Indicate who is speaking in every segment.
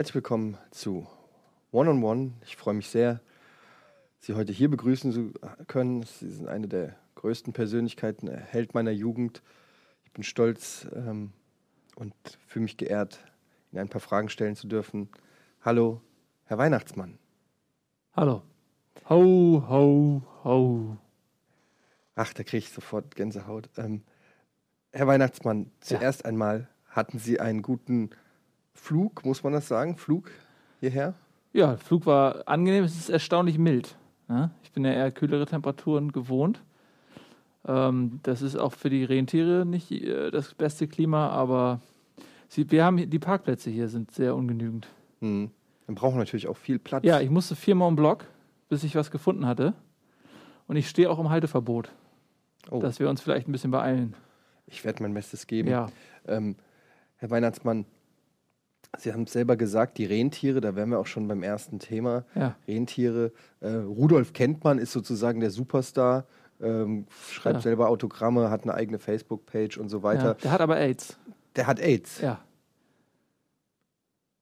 Speaker 1: Herzlich willkommen zu One on One. Ich freue mich sehr, Sie heute hier begrüßen zu können. Sie sind eine der größten Persönlichkeiten, Held meiner Jugend. Ich bin stolz ähm, und fühle mich geehrt, Ihnen ein paar Fragen stellen zu dürfen. Hallo, Herr Weihnachtsmann.
Speaker 2: Hallo. Ho, ho, ho.
Speaker 1: Ach, da kriege ich sofort Gänsehaut. Ähm, Herr Weihnachtsmann, zuerst ja. einmal hatten Sie einen guten Flug, muss man das sagen? Flug hierher?
Speaker 2: Ja, Flug war angenehm. Es ist erstaunlich mild. Ja? Ich bin ja eher kühlere Temperaturen gewohnt. Ähm, das ist auch für die Rentiere nicht äh, das beste Klima, aber sie, wir haben die Parkplätze hier sind sehr ungenügend.
Speaker 1: Hm. Dann brauchen wir natürlich auch viel Platz.
Speaker 2: Ja, ich musste viermal im Block, bis ich was gefunden hatte. Und ich stehe auch im Halteverbot, oh. dass wir uns vielleicht ein bisschen beeilen.
Speaker 1: Ich werde mein Bestes geben.
Speaker 2: Ja.
Speaker 1: Ähm, Herr Weihnachtsmann, Sie haben es selber gesagt, die Rentiere, da wären wir auch schon beim ersten Thema.
Speaker 2: Ja.
Speaker 1: Rentiere. Äh, Rudolf kennt man, ist sozusagen der Superstar, ähm, schreibt ja. selber Autogramme, hat eine eigene Facebook-Page und so weiter. Ja,
Speaker 2: der hat aber AIDS.
Speaker 1: Der hat AIDS.
Speaker 2: Ja.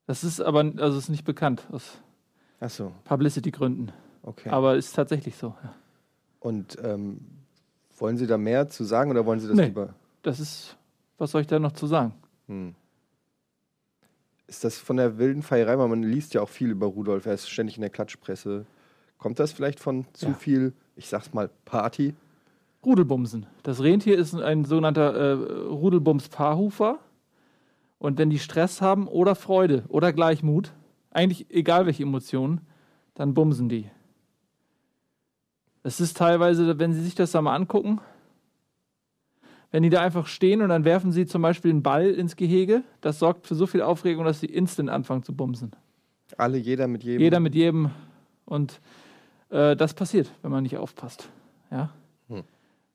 Speaker 2: Das ist aber also ist nicht bekannt aus
Speaker 1: so.
Speaker 2: Publicity-Gründen.
Speaker 1: Okay.
Speaker 2: Aber ist tatsächlich so. Ja.
Speaker 1: Und ähm, wollen Sie da mehr zu sagen oder wollen Sie das
Speaker 2: nee,
Speaker 1: lieber?
Speaker 2: Das ist, was soll ich da noch zu sagen?
Speaker 1: Hm. Ist das von der wilden Feierei, weil man liest ja auch viel über Rudolf, er ist ständig in der Klatschpresse. Kommt das vielleicht von zu ja. viel, ich sag's mal, Party?
Speaker 2: Rudelbumsen. Das Rentier ist ein sogenannter äh, Rudelbums-Paarhufer. Und wenn die Stress haben oder Freude oder Gleichmut, eigentlich egal welche Emotionen, dann bumsen die. Es ist teilweise, wenn Sie sich das da mal angucken, wenn die da einfach stehen und dann werfen sie zum Beispiel einen Ball ins Gehege, das sorgt für so viel Aufregung, dass sie instant anfangen zu bumsen.
Speaker 1: Alle, jeder mit jedem.
Speaker 2: Jeder mit jedem. Und äh, das passiert, wenn man nicht aufpasst. Ja? Hm.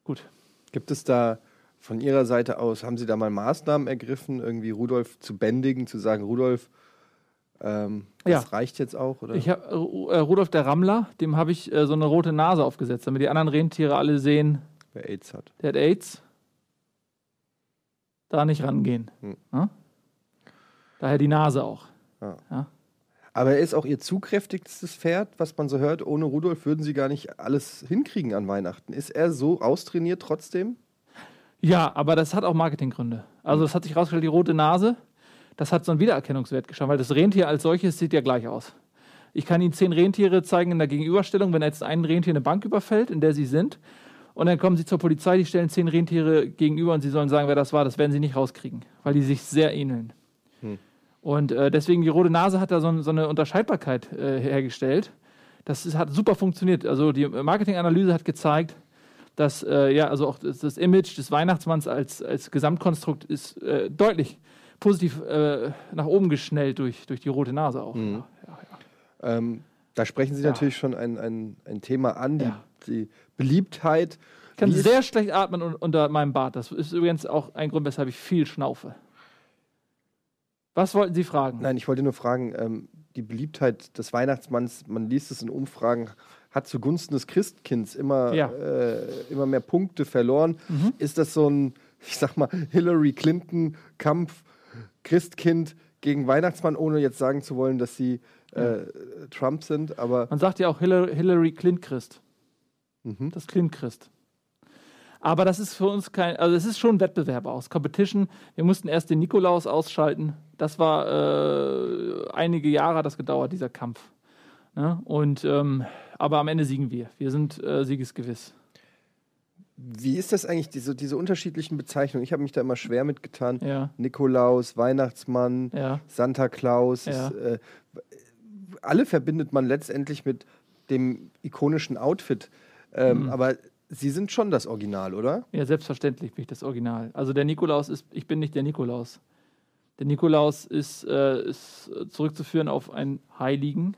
Speaker 2: Gut.
Speaker 1: Gibt es da von Ihrer Seite aus, haben Sie da mal Maßnahmen ergriffen, irgendwie Rudolf zu bändigen, zu sagen, Rudolf, ähm, das ja. reicht jetzt auch? Oder?
Speaker 2: Ich hab, äh, Rudolf der Rammler, dem habe ich äh, so eine rote Nase aufgesetzt, damit die anderen Rentiere alle sehen,
Speaker 1: wer AIDS hat.
Speaker 2: Der hat AIDS da nicht rangehen. Hm. Ja? Daher die Nase auch.
Speaker 1: Ja. ja. Aber er ist auch ihr zugkräftigstes Pferd, was man so hört. Ohne Rudolf würden sie gar nicht alles hinkriegen an Weihnachten. Ist er so austrainiert trotzdem?
Speaker 2: Ja, aber das hat auch Marketinggründe. Also, es hat sich rausgestellt, die rote Nase, das hat so einen Wiedererkennungswert geschaffen, weil das Rentier als solches sieht ja gleich aus. Ich kann Ihnen zehn Rentiere zeigen in der Gegenüberstellung, wenn jetzt ein Rentier eine Bank überfällt, in der Sie sind, und dann kommen sie zur Polizei, die stellen zehn Rentiere gegenüber und sie sollen sagen, wer das war. Das werden sie nicht rauskriegen, weil die sich sehr ähneln. Hm. Und äh, deswegen die rote Nase hat da so, so eine Unterscheidbarkeit äh, hergestellt. Das ist, hat super funktioniert. Also die Marketinganalyse hat gezeigt, dass äh, ja, also auch das, das, Image des Weihnachtsmanns als, als Gesamtkonstrukt ist äh, deutlich positiv äh, nach oben geschnellt durch, durch die rote Nase auch.
Speaker 1: Mhm. Ja, ja. Ähm, da sprechen Sie ja. natürlich schon ein, ein, ein Thema an, die, die Beliebtheit.
Speaker 2: Ich kann sehr schlecht atmen unter meinem Bart. Das ist übrigens auch ein Grund, weshalb ich viel schnaufe. Was wollten Sie fragen?
Speaker 1: Nein, ich wollte nur fragen, ähm, die Beliebtheit des Weihnachtsmanns, man liest es in Umfragen, hat zugunsten des Christkinds immer, ja. äh, immer mehr Punkte verloren. Mhm. Ist das so ein, ich sag mal, Hillary Clinton-Kampf, Christkind gegen Weihnachtsmann, ohne jetzt sagen zu wollen, dass sie äh, Trump sind, aber.
Speaker 2: Man sagt ja auch Hillary, Hillary Clint Christ. Mhm. Das Klimt-Christ. Aber das ist für uns kein, also es ist schon ein Wettbewerb aus, Competition. Wir mussten erst den Nikolaus ausschalten. Das war äh, einige Jahre hat das gedauert, dieser Kampf. Ne? Und ähm, aber am Ende siegen wir. Wir sind äh, siegesgewiss.
Speaker 1: Wie ist das eigentlich, diese, diese unterschiedlichen Bezeichnungen? Ich habe mich da immer schwer mitgetan.
Speaker 2: Ja.
Speaker 1: Nikolaus, Weihnachtsmann,
Speaker 2: ja.
Speaker 1: Santa Claus.
Speaker 2: Ja.
Speaker 1: Ist, äh, alle verbindet man letztendlich mit dem ikonischen Outfit. Ähm, mhm. Aber Sie sind schon das Original, oder?
Speaker 2: Ja, selbstverständlich bin ich das Original. Also der Nikolaus ist, ich bin nicht der Nikolaus. Der Nikolaus ist, äh, ist zurückzuführen auf einen Heiligen.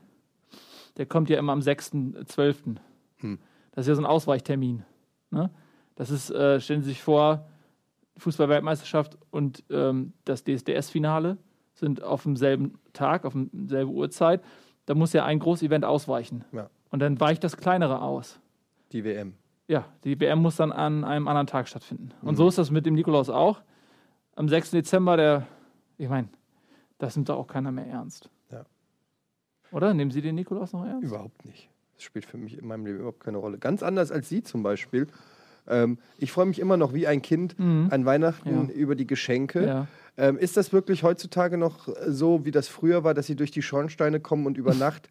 Speaker 2: Der kommt ja immer am 6.12. Hm. Das ist ja so ein Ausweichtermin. Ne? Das ist, äh, stellen Sie sich vor, Fußball-Weltmeisterschaft und ähm, das DSDS-Finale sind auf demselben Tag, auf demselben Uhrzeit. Da muss ja ein Großevent ausweichen.
Speaker 1: Ja.
Speaker 2: Und dann weicht das kleinere aus.
Speaker 1: Die WM.
Speaker 2: Ja, die WM muss dann an einem anderen Tag stattfinden. Und mhm. so ist das mit dem Nikolaus auch. Am 6. Dezember, der, ich meine, das nimmt da auch keiner mehr ernst.
Speaker 1: Ja.
Speaker 2: Oder? Nehmen Sie den Nikolaus noch ernst?
Speaker 1: Überhaupt nicht. Das spielt für mich in meinem Leben überhaupt keine Rolle. Ganz anders als Sie zum Beispiel. Ähm, ich freue mich immer noch wie ein Kind mhm. an Weihnachten ja. über die Geschenke. Ja. Ähm, ist das wirklich heutzutage noch so, wie das früher war, dass Sie durch die Schornsteine kommen und über Nacht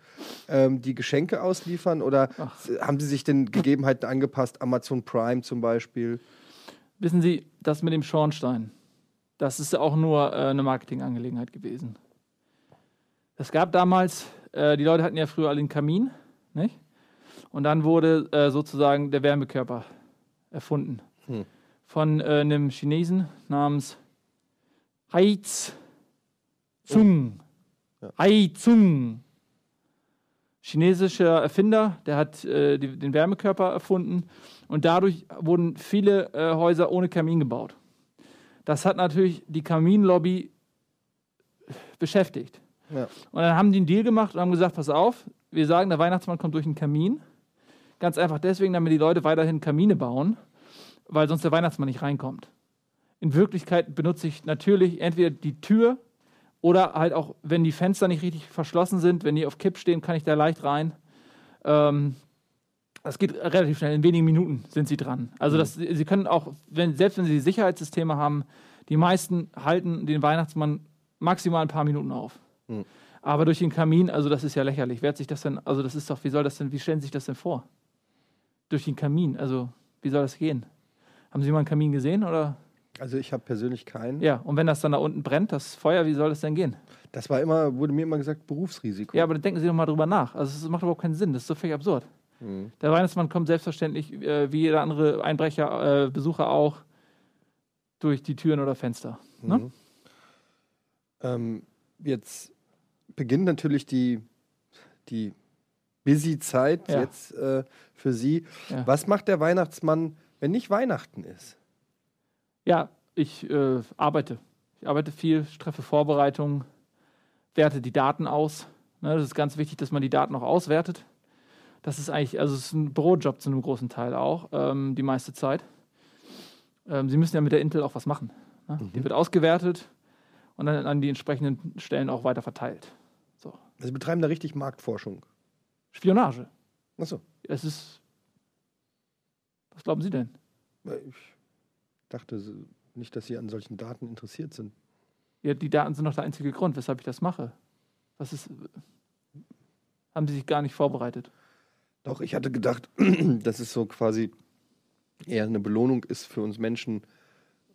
Speaker 1: ähm, die Geschenke ausliefern? Oder Ach. haben Sie sich den Gegebenheiten angepasst? Amazon Prime zum Beispiel?
Speaker 2: Wissen Sie, das mit dem Schornstein, das ist auch nur äh, eine Marketingangelegenheit gewesen. Es gab damals, äh, die Leute hatten ja früher alle den Kamin, nicht? Und dann wurde äh, sozusagen der Wärmekörper erfunden. Hm. Von äh, einem Chinesen namens Heiz Zung. Oh. Ja. Hai Zung. Chinesischer Erfinder, der hat äh, die, den Wärmekörper erfunden und dadurch wurden viele äh, Häuser ohne Kamin gebaut. Das hat natürlich die Kaminlobby beschäftigt. Ja. Und dann haben die einen Deal gemacht und haben gesagt: Pass auf, wir sagen, der Weihnachtsmann kommt durch einen Kamin. Ganz einfach deswegen, damit die Leute weiterhin Kamine bauen, weil sonst der Weihnachtsmann nicht reinkommt. In Wirklichkeit benutze ich natürlich entweder die Tür oder halt auch, wenn die Fenster nicht richtig verschlossen sind, wenn die auf Kipp stehen, kann ich da leicht rein. Ähm, das geht relativ schnell, in wenigen Minuten sind sie dran. Also das, sie können auch, wenn, selbst wenn sie Sicherheitssysteme haben, die meisten halten den Weihnachtsmann maximal ein paar Minuten auf. Mhm. Aber durch den Kamin, also das ist ja lächerlich. Wer hat sich das denn, also das ist doch, wie soll das denn, wie stellen Sie sich das denn vor? Durch den Kamin, also wie soll das gehen? Haben Sie mal einen Kamin gesehen oder?
Speaker 1: Also ich habe persönlich keinen.
Speaker 2: Ja, und wenn das dann da unten brennt, das Feuer, wie soll das denn gehen?
Speaker 1: Das war immer, wurde mir immer gesagt, Berufsrisiko.
Speaker 2: Ja, aber dann denken Sie doch mal drüber nach. Also es macht überhaupt keinen Sinn, das ist so völlig absurd. Mhm. Der Weihnachtsmann kommt selbstverständlich, äh, wie jeder andere Einbrecher, äh, Besucher auch, durch die Türen oder Fenster. Ne? Mhm.
Speaker 1: Ähm, jetzt beginnt natürlich die, die Busy-Zeit ja. jetzt äh, für Sie. Ja. Was macht der Weihnachtsmann, wenn nicht Weihnachten ist?
Speaker 2: Ja, ich äh, arbeite. Ich arbeite viel, treffe Vorbereitungen, werte die Daten aus. Ne, das ist ganz wichtig, dass man die Daten auch auswertet. Das ist eigentlich, also es ist ein Bürojob zu einem großen Teil auch, ähm, die meiste Zeit. Ähm, Sie müssen ja mit der Intel auch was machen. Ne? Mhm. Die wird ausgewertet und dann an die entsprechenden Stellen auch weiter verteilt. So.
Speaker 1: Also Sie betreiben da richtig Marktforschung.
Speaker 2: Spionage.
Speaker 1: Achso.
Speaker 2: Es ist. Was glauben Sie denn?
Speaker 1: Ich dachte nicht, dass Sie an solchen Daten interessiert sind.
Speaker 2: Ja, die Daten sind doch der einzige Grund, weshalb ich das mache. Was ist. Haben Sie sich gar nicht vorbereitet?
Speaker 1: Doch, ich hatte gedacht, dass es so quasi eher eine Belohnung ist für uns Menschen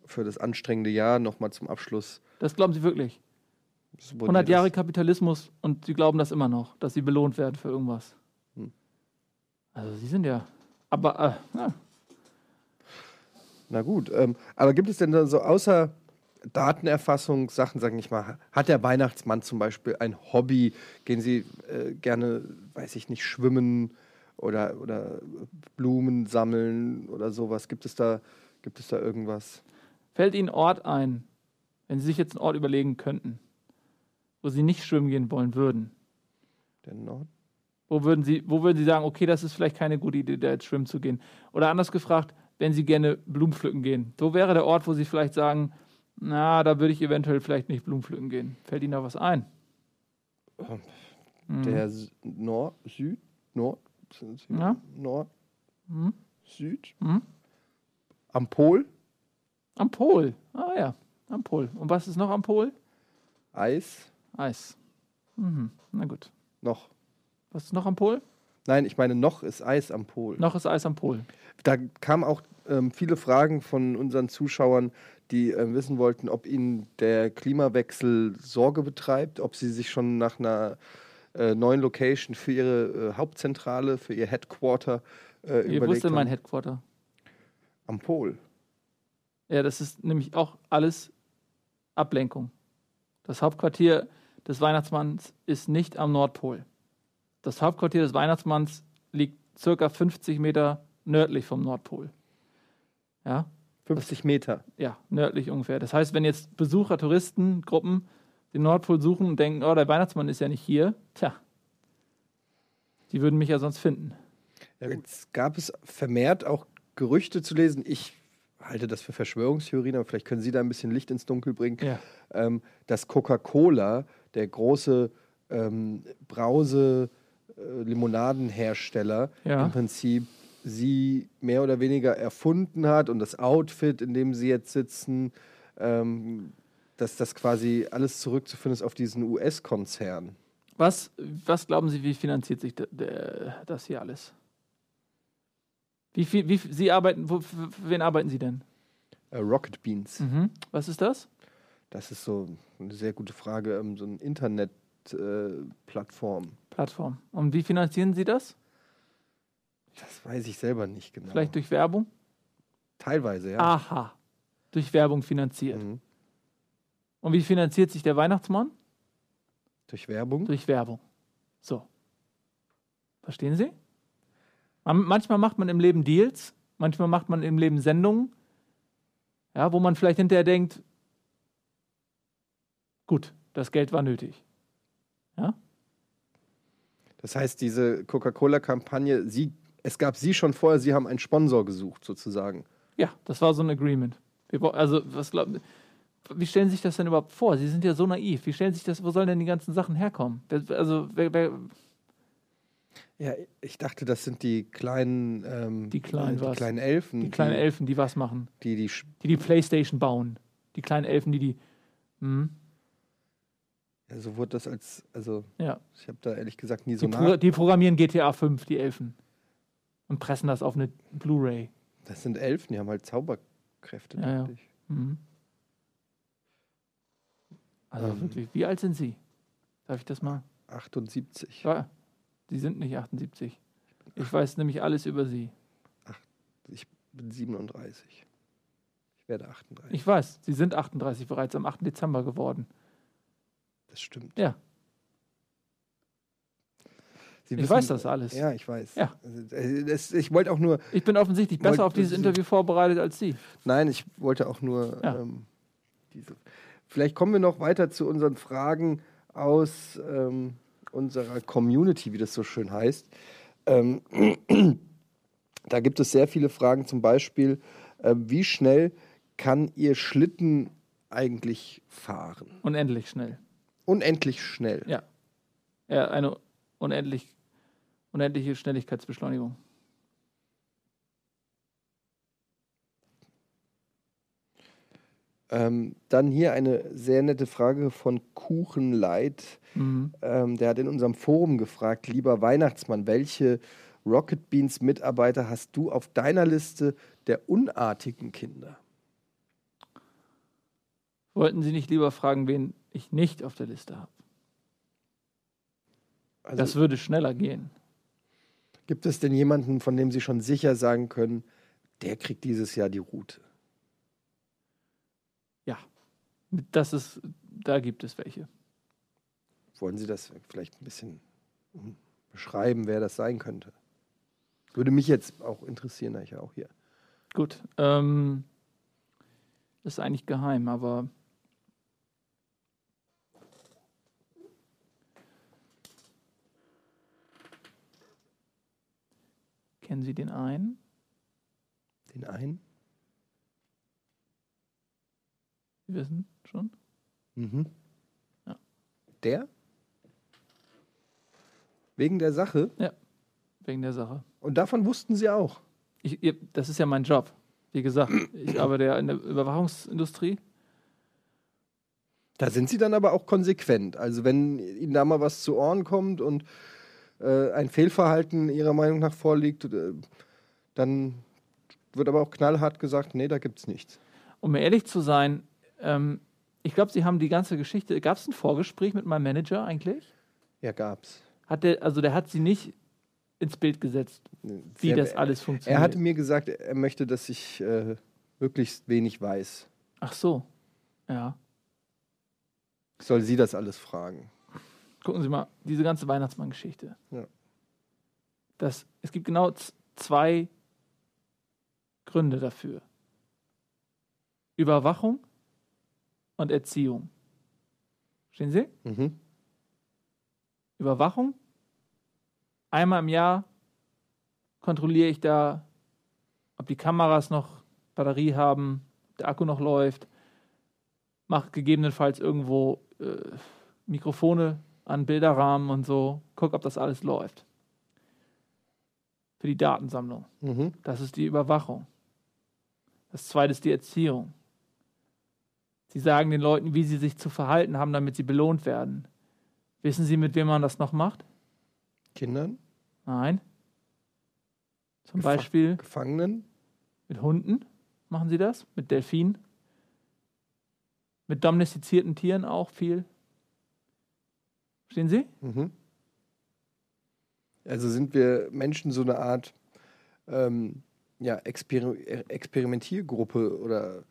Speaker 1: für das anstrengende Jahr nochmal zum Abschluss.
Speaker 2: Das glauben Sie wirklich? 100 Jahre Kapitalismus und Sie glauben das immer noch, dass Sie belohnt werden für irgendwas. Hm. Also Sie sind ja. Aber äh, ja.
Speaker 1: Na gut, ähm, aber gibt es denn da so außer Datenerfassung Sachen, sage ich mal, hat der Weihnachtsmann zum Beispiel ein Hobby? Gehen Sie äh, gerne, weiß ich nicht, schwimmen oder, oder Blumen sammeln oder sowas? Gibt es da, gibt es da irgendwas?
Speaker 2: Fällt Ihnen Ort ein, wenn Sie sich jetzt einen Ort überlegen könnten, wo Sie nicht schwimmen gehen wollen würden?
Speaker 1: Der Nord?
Speaker 2: Wo würden Sie, wo würden Sie sagen, okay, das ist vielleicht keine gute Idee, da jetzt schwimmen zu gehen? Oder anders gefragt, wenn Sie gerne Blumen pflücken gehen, wo wäre der Ort, wo Sie vielleicht sagen, na, da würde ich eventuell vielleicht nicht Blumen pflücken gehen? Fällt Ihnen da was ein?
Speaker 1: Ähm, der mhm. Nord, Süd, Nord, ja. Nord, mhm. Süd, mhm. am Pol?
Speaker 2: Am Pol, ah ja, am Pol. Und was ist noch am Pol?
Speaker 1: Eis.
Speaker 2: Eis. Mhm. Na gut.
Speaker 1: Noch.
Speaker 2: Was ist noch am Pol?
Speaker 1: Nein, ich meine, noch ist Eis am Pol.
Speaker 2: Noch ist Eis am Pol.
Speaker 1: Da kamen auch ähm, viele Fragen von unseren Zuschauern, die äh, wissen wollten, ob ihnen der Klimawechsel Sorge betreibt, ob sie sich schon nach einer äh, neuen Location für ihre äh, Hauptzentrale, für ihr Headquarter
Speaker 2: äh, Ihr überlegt denn mein Headquarter?
Speaker 1: Am Pol.
Speaker 2: Ja, das ist nämlich auch alles Ablenkung. Das Hauptquartier des Weihnachtsmanns ist nicht am Nordpol. Das Hauptquartier des Weihnachtsmanns liegt circa 50 Meter nördlich vom Nordpol. Ja?
Speaker 1: 50 Meter?
Speaker 2: Ja, nördlich ungefähr. Das heißt, wenn jetzt Besucher, Touristen, Gruppen den Nordpol suchen und denken, oh, der Weihnachtsmann ist ja nicht hier, tja, die würden mich ja sonst finden.
Speaker 1: Ja, jetzt gab es vermehrt auch Gerüchte zu lesen. Ich halte das für Verschwörungstheorien, aber vielleicht können Sie da ein bisschen Licht ins Dunkel bringen, ja. ähm, dass Coca-Cola, der große ähm, Brause, Limonadenhersteller ja. im Prinzip sie mehr oder weniger erfunden hat und das Outfit, in dem sie jetzt sitzen, ähm, dass das quasi alles zurückzuführen ist auf diesen US-Konzern.
Speaker 2: Was, was glauben Sie, wie finanziert sich das hier alles? Wie viel, wie, Sie arbeiten, wo, für wen arbeiten Sie denn?
Speaker 1: Uh, Rocket Beans.
Speaker 2: Mhm. Was ist das?
Speaker 1: Das ist so eine sehr gute Frage. Ähm, so eine Internet-Plattform. Äh,
Speaker 2: Plattform. Und wie finanzieren Sie das?
Speaker 1: Das weiß ich selber nicht genau.
Speaker 2: Vielleicht durch Werbung?
Speaker 1: Teilweise, ja.
Speaker 2: Aha. Durch Werbung finanziert. Mhm. Und wie finanziert sich der Weihnachtsmann?
Speaker 1: Durch Werbung?
Speaker 2: Durch Werbung. So. Verstehen Sie? Manchmal macht man im Leben Deals, manchmal macht man im Leben Sendungen, ja, wo man vielleicht hinterher denkt, gut, das Geld war nötig. Ja?
Speaker 1: Das heißt, diese Coca-Cola-Kampagne, es gab Sie schon vorher, Sie haben einen Sponsor gesucht, sozusagen.
Speaker 2: Ja, das war so ein Agreement. Also, was glauben wie stellen Sie sich das denn überhaupt vor? Sie sind ja so naiv. Wie stellen Sie sich das, wo sollen denn die ganzen Sachen herkommen? Also, wer, wer
Speaker 1: ja, ich dachte, das sind die kleinen, ähm,
Speaker 2: die kleinen,
Speaker 1: die kleinen Elfen.
Speaker 2: Die kleinen die, Elfen, die was machen.
Speaker 1: Die die,
Speaker 2: die die Playstation bauen. Die kleinen Elfen, die die. Hm?
Speaker 1: So wurde das als, also
Speaker 2: ja.
Speaker 1: ich habe da ehrlich gesagt nie so
Speaker 2: die, nach die programmieren GTA 5, die Elfen. Und pressen das auf eine Blu-ray.
Speaker 1: Das sind Elfen, die haben halt Zauberkräfte.
Speaker 2: Ja, ja. Mhm. Also ähm. wirklich, wie alt sind Sie? Darf ich das mal?
Speaker 1: 78.
Speaker 2: Ja, Sie sind nicht 78. Ich weiß nämlich alles über Sie.
Speaker 1: Ach, ich bin 37. Ich werde 38.
Speaker 2: Ich weiß, Sie sind 38 bereits am 8. Dezember geworden.
Speaker 1: Das stimmt.
Speaker 2: Ja.
Speaker 1: Sie
Speaker 2: ich weiß das alles.
Speaker 1: Ja, ich weiß.
Speaker 2: Ja.
Speaker 1: Das, ich wollte auch nur.
Speaker 2: Ich bin offensichtlich besser auf dieses Interview vorbereitet als Sie.
Speaker 1: Nein, ich wollte auch nur ja. ähm, diese. Vielleicht kommen wir noch weiter zu unseren Fragen aus ähm, unserer Community, wie das so schön heißt. Ähm, da gibt es sehr viele Fragen, zum Beispiel, äh, wie schnell kann Ihr Schlitten eigentlich fahren?
Speaker 2: Unendlich schnell.
Speaker 1: Unendlich schnell.
Speaker 2: Ja. Ja, eine unendlich, unendliche Schnelligkeitsbeschleunigung.
Speaker 1: Ähm, dann hier eine sehr nette Frage von Kuchenleid. Mhm. Ähm, der hat in unserem Forum gefragt, lieber Weihnachtsmann, welche Rocket Beans Mitarbeiter hast du auf deiner Liste der unartigen Kinder?
Speaker 2: Wollten Sie nicht lieber fragen, wen ich nicht auf der Liste habe? Also, das würde schneller gehen.
Speaker 1: Gibt es denn jemanden, von dem Sie schon sicher sagen können, der kriegt dieses Jahr die Route?
Speaker 2: Das ist, da gibt es welche.
Speaker 1: Wollen Sie das vielleicht ein bisschen beschreiben, wer das sein könnte? Würde mich jetzt auch interessieren, da ich ja auch hier.
Speaker 2: Gut. Ähm, ist eigentlich geheim, aber kennen Sie den einen?
Speaker 1: Den einen?
Speaker 2: Sie wissen schon?
Speaker 1: Mhm. Ja. Der? Wegen der Sache?
Speaker 2: Ja, wegen der Sache.
Speaker 1: Und davon wussten Sie auch?
Speaker 2: Ich, das ist ja mein Job. Wie gesagt, ich arbeite ja in der Überwachungsindustrie.
Speaker 1: Da sind Sie dann aber auch konsequent. Also wenn Ihnen da mal was zu Ohren kommt und äh, ein Fehlverhalten Ihrer Meinung nach vorliegt, äh, dann wird aber auch knallhart gesagt, nee, da gibt es nichts.
Speaker 2: Um ehrlich zu sein, ähm, ich glaube, Sie haben die ganze Geschichte. Gab es ein Vorgespräch mit meinem Manager eigentlich?
Speaker 1: Ja, gab's.
Speaker 2: Hat der, also der hat Sie nicht ins Bild gesetzt, wie Sehr, das alles funktioniert.
Speaker 1: Er hatte mir gesagt, er möchte, dass ich äh, möglichst wenig weiß.
Speaker 2: Ach so, ja.
Speaker 1: Soll sie das alles fragen?
Speaker 2: Gucken Sie mal, diese ganze Weihnachtsmann-Geschichte.
Speaker 1: Ja.
Speaker 2: Das, es gibt genau zwei Gründe dafür. Überwachung und Erziehung. Verstehen Sie? Mhm. Überwachung. Einmal im Jahr kontrolliere ich da, ob die Kameras noch Batterie haben, ob der Akku noch läuft, mache gegebenenfalls irgendwo äh, Mikrofone an Bilderrahmen und so. Guck, ob das alles läuft. Für die Datensammlung. Mhm. Das ist die Überwachung. Das zweite ist die Erziehung. Sie sagen den Leuten, wie sie sich zu verhalten haben, damit sie belohnt werden. Wissen Sie, mit wem man das noch macht?
Speaker 1: Kindern?
Speaker 2: Nein. Zum Gef Beispiel.
Speaker 1: Gefangenen?
Speaker 2: Mit Hunden machen Sie das? Mit Delfinen? Mit domestizierten Tieren auch viel? Verstehen Sie? Mhm.
Speaker 1: Also sind wir Menschen so eine Art ähm, ja, Exper Experimentiergruppe oder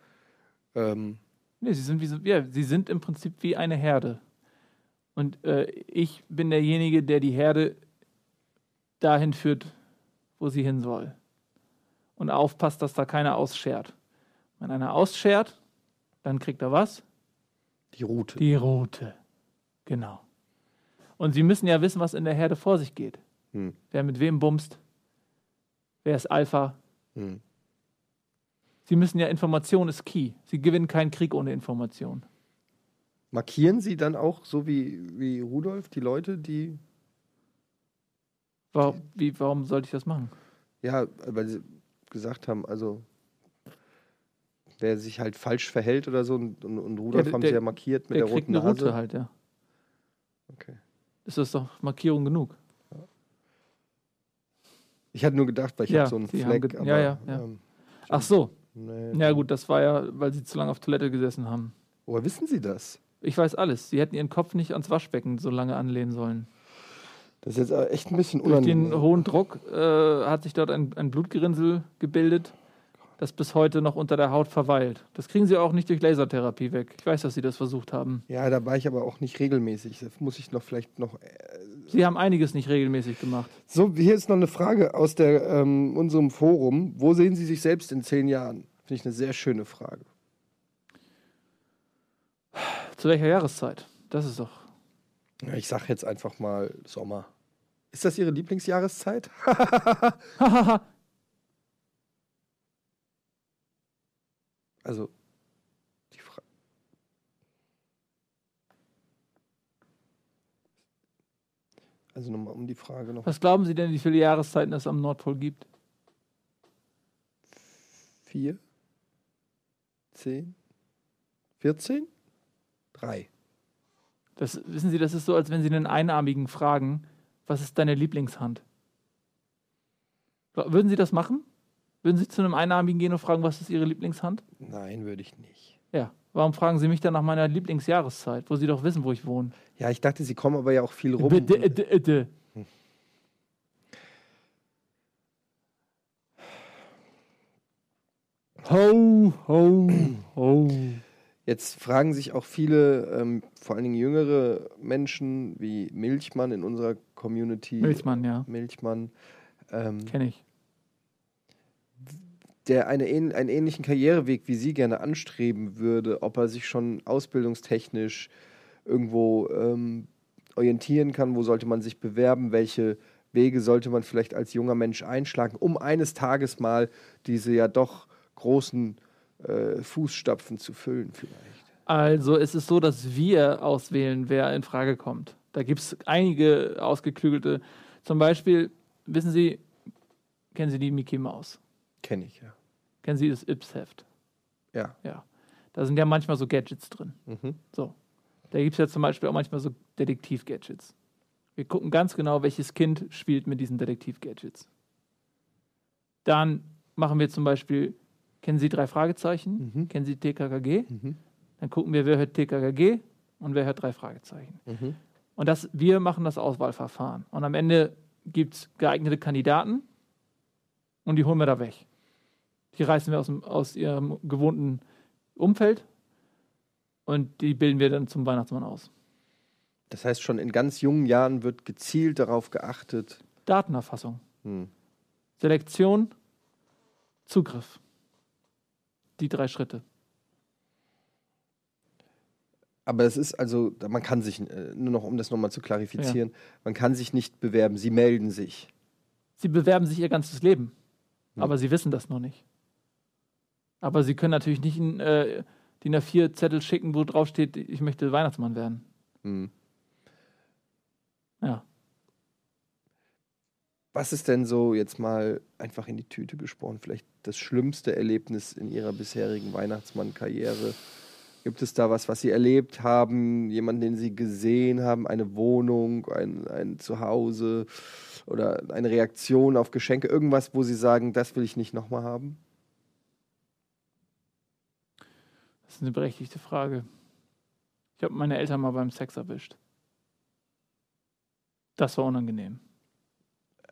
Speaker 1: ähm,
Speaker 2: Nee, sie sind, wie so, ja, sie sind im Prinzip wie eine Herde. Und äh, ich bin derjenige, der die Herde dahin führt, wo sie hin soll. Und aufpasst, dass da keiner ausschert. Wenn einer ausschert, dann kriegt er was?
Speaker 1: Die Route.
Speaker 2: Die Route. Genau. Und sie müssen ja wissen, was in der Herde vor sich geht. Hm. Wer mit wem bumst. Wer ist Alpha. Hm. Sie müssen ja, Information ist key. Sie gewinnen keinen Krieg ohne Information.
Speaker 1: Markieren Sie dann auch, so wie, wie Rudolf, die Leute, die.
Speaker 2: Warum, wie, warum sollte ich das machen?
Speaker 1: Ja, weil Sie gesagt haben, also wer sich halt falsch verhält oder so und, und, Rudolf ja, haben der, sie ja markiert mit der, der roten eine Nase.
Speaker 2: Route halt, ja. Okay. Ist das doch Markierung genug?
Speaker 1: Ich hatte nur gedacht, weil ich ja, habe so einen Fleck.
Speaker 2: Aber, ja, ja, ja. Ähm, Ach so, Nee. Ja, gut, das war ja, weil sie zu lange auf Toilette gesessen haben.
Speaker 1: Woher wissen Sie das?
Speaker 2: Ich weiß alles. Sie hätten ihren Kopf nicht ans Waschbecken so lange anlehnen sollen.
Speaker 1: Das ist jetzt echt ein bisschen unangenehm.
Speaker 2: Durch den hohen Druck äh, hat sich dort ein, ein Blutgerinnsel gebildet das bis heute noch unter der Haut verweilt. Das kriegen sie auch nicht durch Lasertherapie weg. Ich weiß, dass sie das versucht haben.
Speaker 1: Ja, da war ich aber auch nicht regelmäßig. Das muss ich noch vielleicht noch. Äh
Speaker 2: sie haben einiges nicht regelmäßig gemacht.
Speaker 1: So, hier ist noch eine Frage aus der, ähm, unserem Forum. Wo sehen Sie sich selbst in zehn Jahren? Finde ich eine sehr schöne Frage.
Speaker 2: Zu welcher Jahreszeit? Das ist doch.
Speaker 1: Ja, ich sage jetzt einfach mal Sommer. Ist das Ihre Lieblingsjahreszeit? Also, die Frage. Also nochmal um die Frage noch.
Speaker 2: Was glauben Sie denn, wie viele Jahreszeiten es am Nordpol gibt?
Speaker 1: Vier? Zehn? Vierzehn? Drei.
Speaker 2: Das, wissen Sie, das ist so, als wenn Sie einen Einarmigen fragen, was ist deine Lieblingshand? Würden Sie das machen? Würden Sie zu einem Einarmigen gehen und fragen, was ist Ihre Lieblingshand?
Speaker 1: Nein, würde ich nicht.
Speaker 2: Ja. Warum fragen Sie mich dann nach meiner Lieblingsjahreszeit, wo Sie doch wissen, wo ich wohne?
Speaker 1: Ja, ich dachte, Sie kommen aber ja auch viel rum. Bitte, bitte, bitte. Hm. Ho, ho, ho. Jetzt fragen sich auch viele, ähm, vor allen Dingen jüngere Menschen wie Milchmann in unserer Community.
Speaker 2: Milchmann, ja.
Speaker 1: Milchmann.
Speaker 2: Ähm, Kenne ich
Speaker 1: der eine, einen ähnlichen Karriereweg wie Sie gerne anstreben würde, ob er sich schon ausbildungstechnisch irgendwo ähm, orientieren kann, wo sollte man sich bewerben, welche Wege sollte man vielleicht als junger Mensch einschlagen, um eines Tages mal diese ja doch großen äh, Fußstapfen zu füllen vielleicht.
Speaker 2: Also es ist so, dass wir auswählen, wer in Frage kommt. Da gibt es einige ausgeklügelte. Zum Beispiel, wissen Sie, kennen Sie die Mickey Maus?
Speaker 1: Kenne ich, ja.
Speaker 2: Kennen Sie das Ips-Heft?
Speaker 1: Ja.
Speaker 2: Ja. Da sind ja manchmal so Gadgets drin. Mhm. So. Da gibt es ja zum Beispiel auch manchmal so Detektiv-Gadgets. Wir gucken ganz genau, welches Kind spielt mit diesen Detektiv-Gadgets. Dann machen wir zum Beispiel, kennen Sie drei Fragezeichen? Mhm. Kennen Sie TKKG? Mhm. Dann gucken wir, wer hört TKKG und wer hört drei Fragezeichen. Mhm. Und das, wir machen das Auswahlverfahren. Und am Ende gibt es geeignete Kandidaten und die holen wir da weg. Die reißen wir aus, dem, aus ihrem gewohnten Umfeld und die bilden wir dann zum Weihnachtsmann aus.
Speaker 1: Das heißt, schon in ganz jungen Jahren wird gezielt darauf geachtet.
Speaker 2: Datenerfassung. Hm. Selektion, Zugriff. Die drei Schritte.
Speaker 1: Aber es ist also, man kann sich, äh, nur noch um das nochmal zu klarifizieren, ja. man kann sich nicht bewerben, sie melden sich.
Speaker 2: Sie bewerben sich ihr ganzes Leben, hm. aber sie wissen das noch nicht. Aber sie können natürlich nicht einen äh, DIN A4-Zettel schicken, wo drauf steht, ich möchte Weihnachtsmann werden. Hm. Ja.
Speaker 1: Was ist denn so jetzt mal einfach in die Tüte gesprochen, vielleicht das schlimmste Erlebnis in Ihrer bisherigen Weihnachtsmann-Karriere? Gibt es da was, was Sie erlebt haben, jemanden, den Sie gesehen haben, eine Wohnung, ein, ein Zuhause oder eine Reaktion auf Geschenke, irgendwas, wo Sie sagen, das will ich nicht nochmal haben?
Speaker 2: Das ist eine berechtigte Frage. Ich habe meine Eltern mal beim Sex erwischt. Das war unangenehm.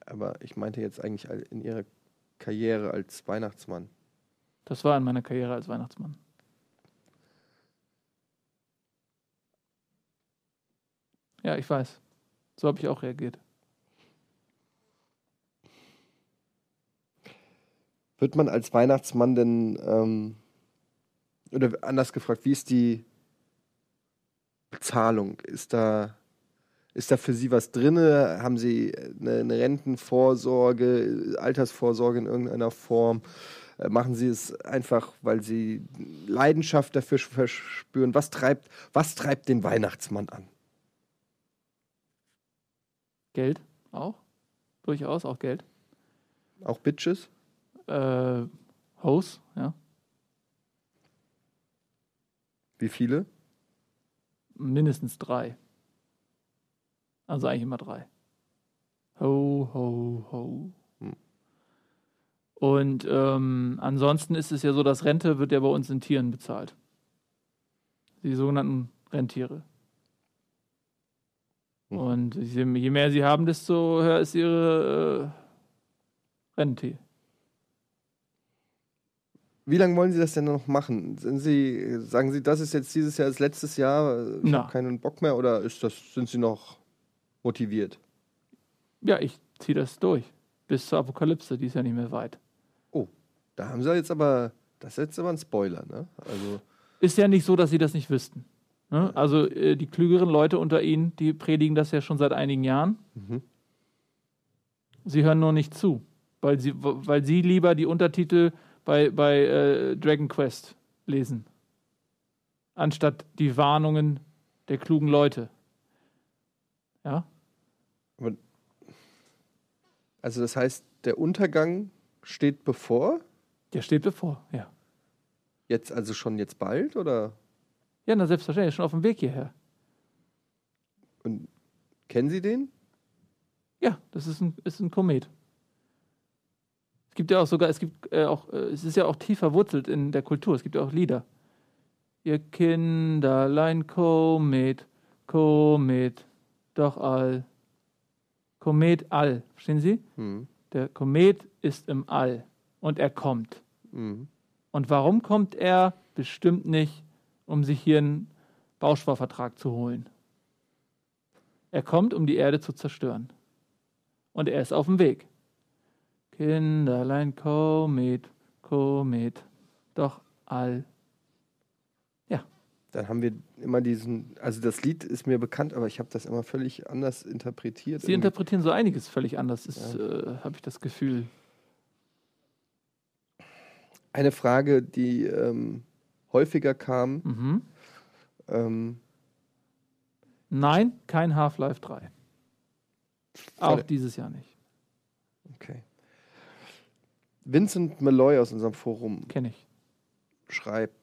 Speaker 1: Aber ich meinte jetzt eigentlich in Ihrer Karriere als Weihnachtsmann.
Speaker 2: Das war in meiner Karriere als Weihnachtsmann. Ja, ich weiß. So habe ich auch reagiert.
Speaker 1: Wird man als Weihnachtsmann denn, ähm, oder anders gefragt, wie ist die Bezahlung? Ist da ist da für Sie was drin? Haben Sie eine, eine Rentenvorsorge, Altersvorsorge in irgendeiner Form? Äh, machen Sie es einfach, weil Sie Leidenschaft dafür verspüren? Was treibt, was treibt den Weihnachtsmann an?
Speaker 2: Geld auch. Durchaus auch Geld.
Speaker 1: Auch Bitches?
Speaker 2: Äh, Hose, ja.
Speaker 1: Wie viele?
Speaker 2: Mindestens drei. Also eigentlich immer drei. Ho, ho, ho. Hm. Und ähm, ansonsten ist es ja so, dass Rente wird ja bei uns in Tieren bezahlt. Die sogenannten Rentiere. Hm. Und je mehr sie haben, desto höher ist ihre äh, Rente.
Speaker 1: Wie lange wollen Sie das denn noch machen? Sind Sie, sagen Sie, das ist jetzt dieses Jahr das letztes Jahr, ich habe keinen Bock mehr oder ist das, sind Sie noch motiviert.
Speaker 2: Ja, ich ziehe das durch. Bis zur Apokalypse, die ist ja nicht mehr weit.
Speaker 1: Oh, da haben sie jetzt aber, das ist jetzt aber ein Spoiler, ne? Also.
Speaker 2: Ist ja nicht so, dass sie das nicht wüssten. Ne? Also äh, die klügeren Leute unter ihnen, die predigen das ja schon seit einigen Jahren. Mhm. Sie hören nur nicht zu, weil sie, weil sie lieber die Untertitel bei, bei äh, Dragon Quest lesen, anstatt die Warnungen der klugen Leute. Ja?
Speaker 1: Aber, also das heißt, der Untergang steht bevor?
Speaker 2: Der steht bevor, ja.
Speaker 1: Jetzt also schon jetzt bald oder?
Speaker 2: Ja, na selbstverständlich, schon auf dem Weg hierher.
Speaker 1: Und kennen Sie den?
Speaker 2: Ja, das ist ein, ist ein Komet. Es gibt ja auch sogar, es gibt äh, auch, äh, es ist ja auch tief verwurzelt in der Kultur. Es gibt ja auch Lieder. Ihr Kinderlein Komet, Komet, doch all. Komet All, verstehen Sie? Mhm. Der Komet ist im All und er kommt. Mhm. Und warum kommt er? Bestimmt nicht, um sich hier einen Bausparvertrag zu holen. Er kommt, um die Erde zu zerstören. Und er ist auf dem Weg. Kinderlein, Komet, Komet, doch all
Speaker 1: dann haben wir immer diesen, also das Lied ist mir bekannt, aber ich habe das immer völlig anders interpretiert.
Speaker 2: Sie interpretieren so einiges völlig anders, ja. äh, habe ich das Gefühl.
Speaker 1: Eine Frage, die ähm, häufiger kam. Mhm. Ähm,
Speaker 2: Nein, kein Half-Life 3. Auch dieses Jahr nicht.
Speaker 1: Okay. Vincent Malloy aus unserem Forum.
Speaker 2: Kenne ich.
Speaker 1: Schreibt,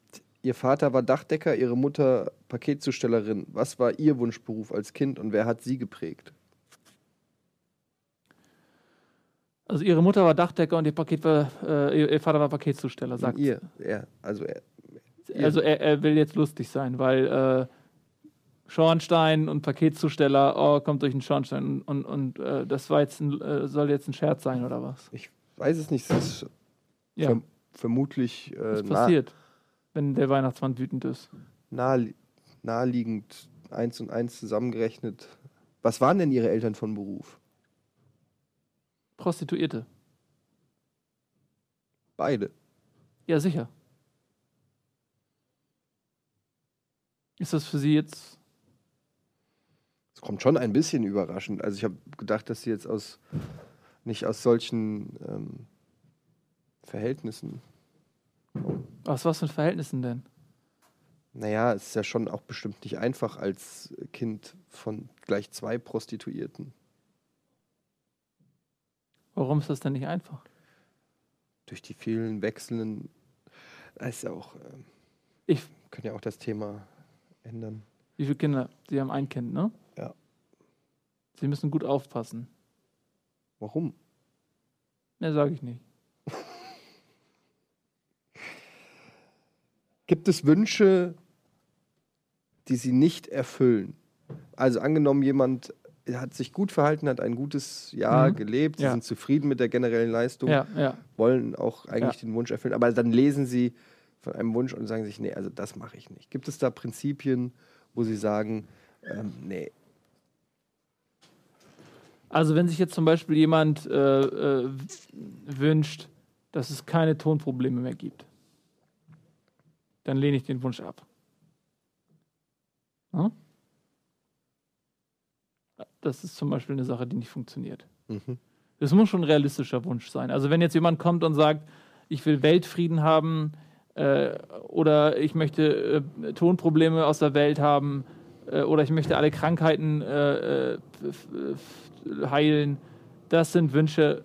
Speaker 1: Ihr Vater war Dachdecker, Ihre Mutter Paketzustellerin. Was war Ihr Wunschberuf als Kind und wer hat Sie geprägt?
Speaker 2: Also Ihre Mutter war Dachdecker und Ihr, Paket war, äh, Ihr Vater war Paketzusteller, sagt
Speaker 1: Ihr, er, also er.
Speaker 2: Also er, er, will jetzt lustig sein, weil äh, Schornstein und Paketzusteller, oh, kommt durch den Schornstein und, und, und äh, das war jetzt ein, äh, soll jetzt ein Scherz sein oder was?
Speaker 1: Ich weiß es nicht. Es ist ja. verm vermutlich.
Speaker 2: Äh, was passiert? wenn der Weihnachtsmann wütend ist.
Speaker 1: Nahe, naheliegend, eins und eins zusammengerechnet. Was waren denn Ihre Eltern von Beruf?
Speaker 2: Prostituierte.
Speaker 1: Beide.
Speaker 2: Ja, sicher. Ist das für Sie jetzt.
Speaker 1: Es kommt schon ein bisschen überraschend. Also ich habe gedacht, dass Sie jetzt aus nicht aus solchen ähm, Verhältnissen
Speaker 2: aus was für Verhältnissen denn?
Speaker 1: Naja, es ist ja schon auch bestimmt nicht einfach als Kind von gleich zwei Prostituierten.
Speaker 2: Warum ist das denn nicht einfach?
Speaker 1: Durch die vielen wechselnden. Das ist ja auch. Äh,
Speaker 2: ich
Speaker 1: können ja auch das Thema ändern.
Speaker 2: Wie viele Kinder? Sie haben ein Kind, ne?
Speaker 1: Ja.
Speaker 2: Sie müssen gut aufpassen.
Speaker 1: Warum?
Speaker 2: Ne, sage ich nicht.
Speaker 1: Gibt es Wünsche, die sie nicht erfüllen? Also angenommen, jemand hat sich gut verhalten, hat ein gutes Jahr mhm. gelebt, sie ja. sind zufrieden mit der generellen Leistung,
Speaker 2: ja, ja.
Speaker 1: wollen auch eigentlich den Wunsch erfüllen, aber dann lesen sie von einem Wunsch und sagen sich, nee, also das mache ich nicht. Gibt es da Prinzipien, wo sie sagen, ähm, nee.
Speaker 2: Also wenn sich jetzt zum Beispiel jemand äh, äh, wünscht, dass es keine Tonprobleme mehr gibt, dann lehne ich den Wunsch ab. Hm? Das ist zum Beispiel eine Sache, die nicht funktioniert. Mhm. Das muss schon ein realistischer Wunsch sein. Also wenn jetzt jemand kommt und sagt, ich will Weltfrieden haben äh, oder ich möchte äh, Tonprobleme aus der Welt haben äh, oder ich möchte alle Krankheiten äh, äh, heilen, das sind Wünsche,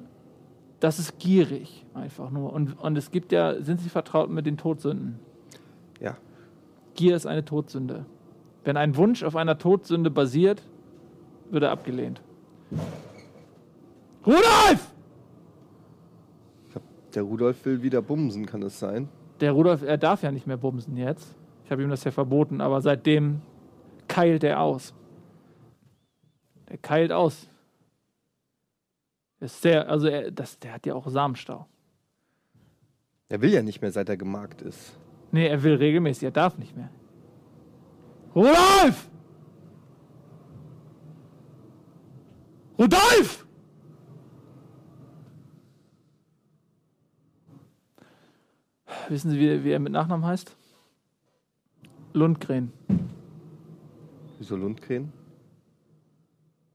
Speaker 2: das ist gierig einfach nur. Und, und es gibt ja, sind Sie vertraut mit den Todsünden?
Speaker 1: Ja.
Speaker 2: Gier ist eine Todsünde. Wenn ein Wunsch auf einer Todsünde basiert, wird er abgelehnt. Rudolf!
Speaker 1: Der Rudolf will wieder bumsen, kann das sein?
Speaker 2: Der Rudolf, er darf ja nicht mehr bumsen jetzt. Ich habe ihm das ja verboten, aber seitdem keilt er aus. Der keilt aus. Ist sehr, also er, das, der hat ja auch Samenstau.
Speaker 1: Er will ja nicht mehr, seit er gemarkt ist.
Speaker 2: Nee, er will regelmäßig, er darf nicht mehr. Rudolf! Rudolf! Wissen Sie, wie, wie er mit Nachnamen heißt? Lundgren.
Speaker 1: Wieso Lundgren?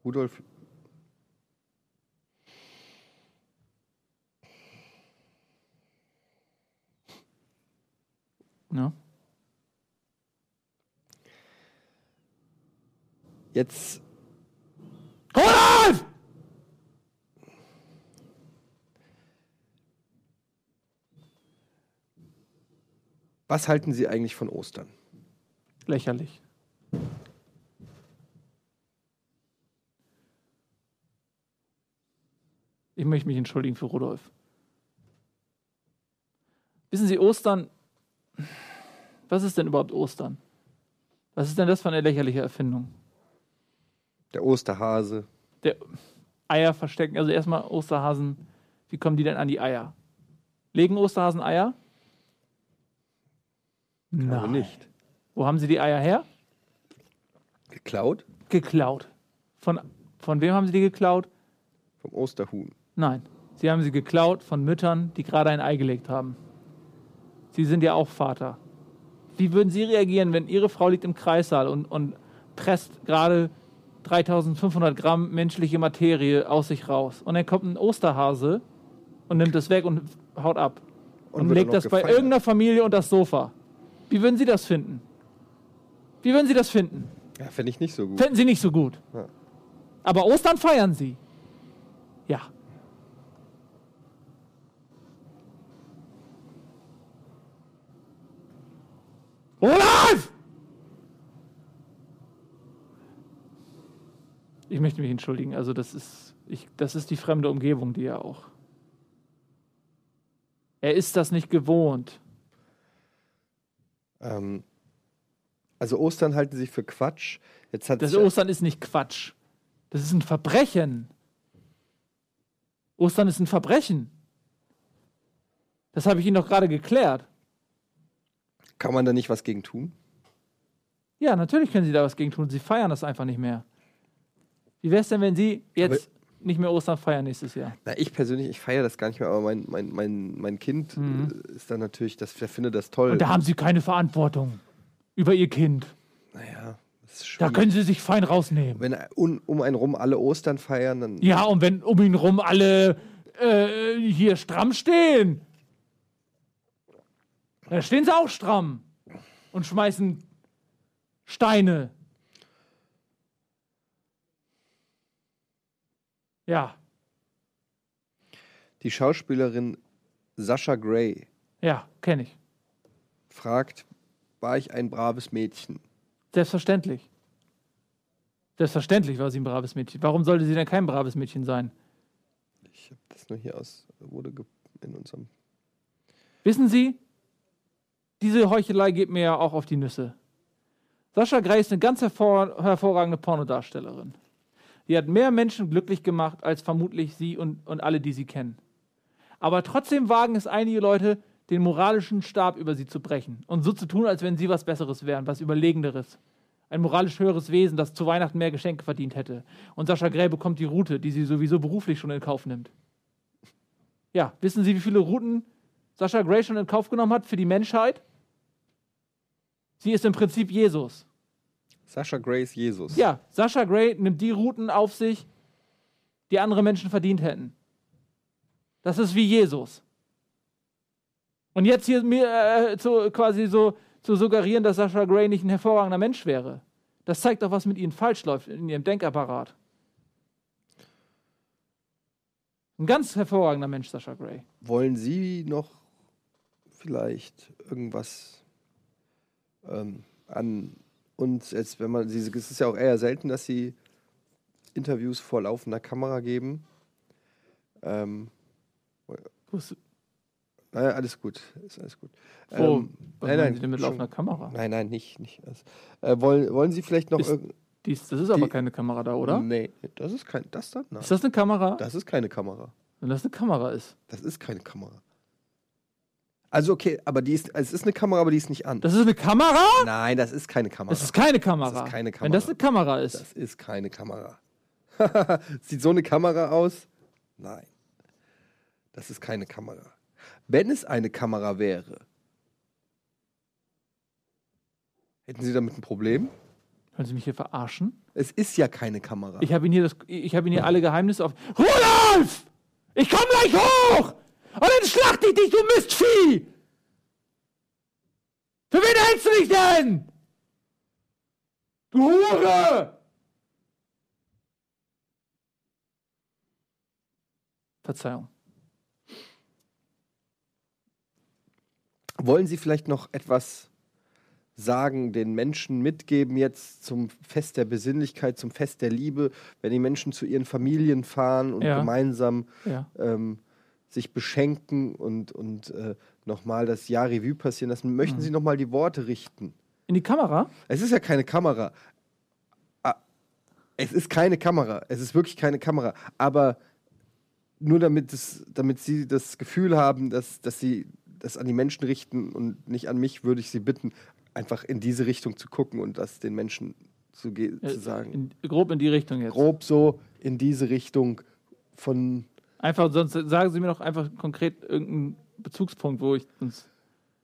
Speaker 1: Rudolf.
Speaker 2: Ja.
Speaker 1: Jetzt.
Speaker 2: Rudolf!
Speaker 1: Was halten Sie eigentlich von Ostern?
Speaker 2: Lächerlich. Ich möchte mich entschuldigen für Rudolf. Wissen Sie, Ostern, was ist denn überhaupt Ostern? Was ist denn das für eine lächerliche Erfindung?
Speaker 1: Der Osterhase.
Speaker 2: Der Eier verstecken. Also erstmal Osterhasen. Wie kommen die denn an die Eier? Legen Osterhasen Eier?
Speaker 1: Nein. nicht.
Speaker 2: Wo haben Sie die Eier her?
Speaker 1: Geklaut?
Speaker 2: Geklaut. Von, von wem haben Sie die geklaut?
Speaker 1: Vom Osterhuhn.
Speaker 2: Nein. Sie haben sie geklaut von Müttern, die gerade ein Ei gelegt haben. Sie sind ja auch Vater. Wie würden Sie reagieren, wenn Ihre Frau liegt im Kreissaal und, und presst gerade 3500 Gramm menschliche Materie aus sich raus? Und dann kommt ein Osterhase und nimmt es weg und haut ab. Und, und legt das gefeiert. bei irgendeiner Familie unter das Sofa. Wie würden Sie das finden? Wie würden Sie das finden?
Speaker 1: Ja, fände ich nicht so gut.
Speaker 2: Fänden Sie nicht so gut. Ja. Aber Ostern feiern Sie. Ja. Ich möchte mich entschuldigen. Also das ist, ich, das ist die fremde Umgebung, die er auch. Er ist das nicht gewohnt.
Speaker 1: Ähm, also Ostern halten sie für Quatsch.
Speaker 2: Jetzt hat das Ostern ist nicht Quatsch. Das ist ein Verbrechen. Ostern ist ein Verbrechen. Das habe ich Ihnen doch gerade geklärt.
Speaker 1: Kann man da nicht was gegen tun?
Speaker 2: Ja, natürlich können Sie da was gegen tun. Sie feiern das einfach nicht mehr. Wie wäre es denn, wenn Sie jetzt aber, nicht mehr Ostern feiern nächstes Jahr?
Speaker 1: Na, ich persönlich, ich feiere das gar nicht mehr, aber mein, mein, mein, mein Kind mhm. Äh, ist dann natürlich, das, der findet das toll.
Speaker 2: Und da haben Sie keine Verantwortung über Ihr Kind.
Speaker 1: Naja.
Speaker 2: Da können Sie sich fein rausnehmen.
Speaker 1: Wenn um, um einen rum alle Ostern feiern, dann.
Speaker 2: Ja, und wenn um ihn rum alle äh, hier stramm stehen. Da stehen sie auch stramm. und schmeißen Steine. Ja.
Speaker 1: Die Schauspielerin Sascha Gray.
Speaker 2: Ja, kenne ich.
Speaker 1: Fragt, war ich ein braves Mädchen?
Speaker 2: Selbstverständlich. Selbstverständlich war sie ein braves Mädchen. Warum sollte sie denn kein braves Mädchen sein?
Speaker 1: Ich habe das nur hier aus, wurde in unserem.
Speaker 2: Wissen Sie, diese Heuchelei geht mir ja auch auf die Nüsse. Sascha Gray ist eine ganz hervor hervorragende Pornodarstellerin. Die hat mehr Menschen glücklich gemacht als vermutlich Sie und, und alle, die sie kennen. Aber trotzdem wagen es einige Leute, den moralischen Stab über sie zu brechen und so zu tun, als wenn sie was Besseres wären, was Überlegenderes. Ein moralisch höheres Wesen, das zu Weihnachten mehr Geschenke verdient hätte. Und Sascha Gray bekommt die Route, die sie sowieso beruflich schon in Kauf nimmt. Ja, wissen Sie, wie viele Routen Sascha Gray schon in Kauf genommen hat für die Menschheit? Sie ist im Prinzip Jesus.
Speaker 1: Sascha Gray ist Jesus.
Speaker 2: Ja, Sascha Gray nimmt die Routen auf sich, die andere Menschen verdient hätten. Das ist wie Jesus. Und jetzt hier mir äh, zu, quasi so zu suggerieren, dass Sascha Gray nicht ein hervorragender Mensch wäre, das zeigt doch, was mit ihnen falsch läuft in ihrem Denkapparat. Ein ganz hervorragender Mensch, Sascha Gray.
Speaker 1: Wollen Sie noch vielleicht irgendwas ähm, an uns, jetzt, wenn man, es ist ja auch eher selten, dass Sie Interviews vor laufender Kamera geben. Ähm, naja, alles gut. Ist alles gut.
Speaker 2: Wo? Ähm, nein, nein. Sie denn mit laufender Kamera?
Speaker 1: Nein, nein, nicht. nicht. Äh, wollen, wollen Sie vielleicht noch.
Speaker 2: Ist, dies, das ist aber keine Kamera da, oder?
Speaker 1: Nee, das ist kein. Das dann?
Speaker 2: Nein. Ist das eine Kamera?
Speaker 1: Das ist keine Kamera.
Speaker 2: Wenn das eine Kamera ist.
Speaker 1: Das ist keine Kamera. Also okay, aber die ist, es ist eine Kamera, aber die ist nicht an.
Speaker 2: Das ist eine Kamera?
Speaker 1: Nein, das ist keine Kamera.
Speaker 2: Das ist keine Kamera.
Speaker 1: Das ist keine Kamera.
Speaker 2: Wenn das eine Kamera ist.
Speaker 1: Das ist keine Kamera. Sieht so eine Kamera aus? Nein. Das ist keine Kamera. Wenn es eine Kamera wäre, hätten Sie damit ein Problem?
Speaker 2: Wollen Sie mich hier verarschen?
Speaker 1: Es ist ja keine Kamera.
Speaker 2: Ich habe Ihnen, hier das, ich hab Ihnen hier alle Geheimnisse auf. Rudolf! Ich komme gleich hoch! Und dann schlacht ich dich, du Mistvieh! Für wen hältst du dich denn? Du Hure! Verzeihung.
Speaker 1: Wollen Sie vielleicht noch etwas sagen, den Menschen mitgeben jetzt zum Fest der Besinnlichkeit, zum Fest der Liebe, wenn die Menschen zu ihren Familien fahren und ja. gemeinsam ja. Ähm, sich beschenken und, und äh, nochmal das Jahr Revue passieren lassen? Möchten mhm. Sie nochmal die Worte richten?
Speaker 2: In die Kamera?
Speaker 1: Es ist ja keine Kamera. Ah, es ist keine Kamera. Es ist wirklich keine Kamera. Aber nur damit, es, damit Sie das Gefühl haben, dass, dass Sie das an die Menschen richten und nicht an mich, würde ich Sie bitten, einfach in diese Richtung zu gucken und das den Menschen zu, ja, zu sagen.
Speaker 2: In, grob in die Richtung jetzt.
Speaker 1: Grob so in diese Richtung von.
Speaker 2: Einfach, sonst sagen Sie mir noch einfach konkret irgendeinen Bezugspunkt, wo ich uns.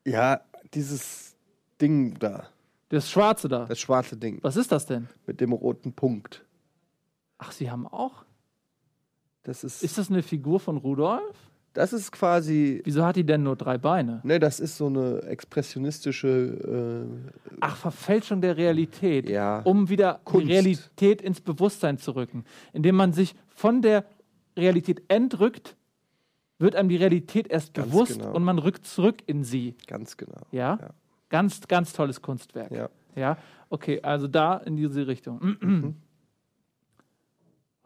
Speaker 1: Ja, dieses Ding da.
Speaker 2: Das schwarze da.
Speaker 1: Das schwarze Ding.
Speaker 2: Was ist das denn?
Speaker 1: Mit dem roten Punkt.
Speaker 2: Ach, Sie haben auch?
Speaker 1: Das ist.
Speaker 2: Ist das eine Figur von Rudolf?
Speaker 1: Das ist quasi.
Speaker 2: Wieso hat die denn nur drei Beine?
Speaker 1: Ne, das ist so eine expressionistische.
Speaker 2: Äh, Ach, Verfälschung der Realität.
Speaker 1: Ja.
Speaker 2: Um wieder Kunst. die Realität ins Bewusstsein zu rücken. Indem man sich von der Realität entrückt, wird einem die Realität erst ganz bewusst genau. und man rückt zurück in sie.
Speaker 1: Ganz genau.
Speaker 2: Ja? ja. Ganz, ganz tolles Kunstwerk.
Speaker 1: Ja.
Speaker 2: Ja. Okay, also da in diese Richtung. Mhm.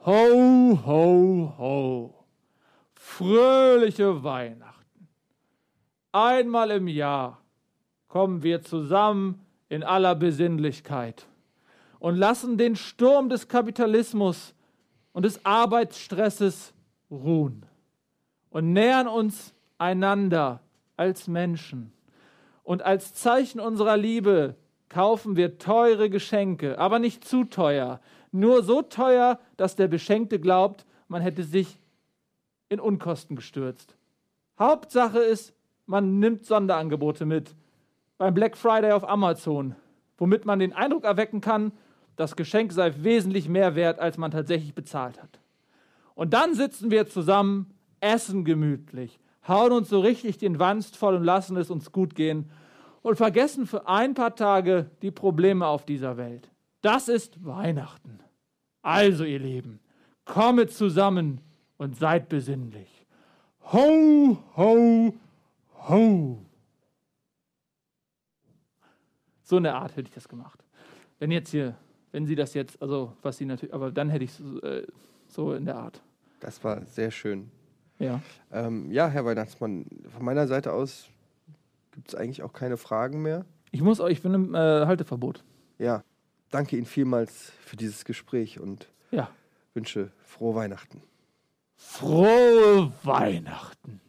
Speaker 2: Ho, ho, ho fröhliche Weihnachten. Einmal im Jahr kommen wir zusammen in aller Besinnlichkeit und lassen den Sturm des Kapitalismus und des Arbeitsstresses ruhen und nähern uns einander als Menschen. Und als Zeichen unserer Liebe kaufen wir teure Geschenke, aber nicht zu teuer, nur so teuer, dass der Beschenkte glaubt, man hätte sich in Unkosten gestürzt. Hauptsache ist, man nimmt Sonderangebote mit. Beim Black Friday auf Amazon, womit man den Eindruck erwecken kann, das Geschenk sei wesentlich mehr wert, als man tatsächlich bezahlt hat. Und dann sitzen wir zusammen, essen gemütlich, hauen uns so richtig den Wanst voll und lassen es uns gut gehen und vergessen für ein paar Tage die Probleme auf dieser Welt. Das ist Weihnachten. Also, ihr Lieben, kommet zusammen und seid besinnlich. Ho, ho, ho. So eine Art hätte ich das gemacht. Wenn jetzt hier, wenn Sie das jetzt, also was Sie natürlich, aber dann hätte ich äh, so in der Art.
Speaker 1: Das war sehr schön.
Speaker 2: Ja.
Speaker 1: Ähm, ja, Herr Weihnachtsmann, von meiner Seite aus gibt es eigentlich auch keine Fragen mehr.
Speaker 2: Ich muss euch, ich bin im äh, Halteverbot.
Speaker 1: Ja, danke Ihnen vielmals für dieses Gespräch und
Speaker 2: ja.
Speaker 1: wünsche frohe Weihnachten.
Speaker 2: Frohe Weihnachten.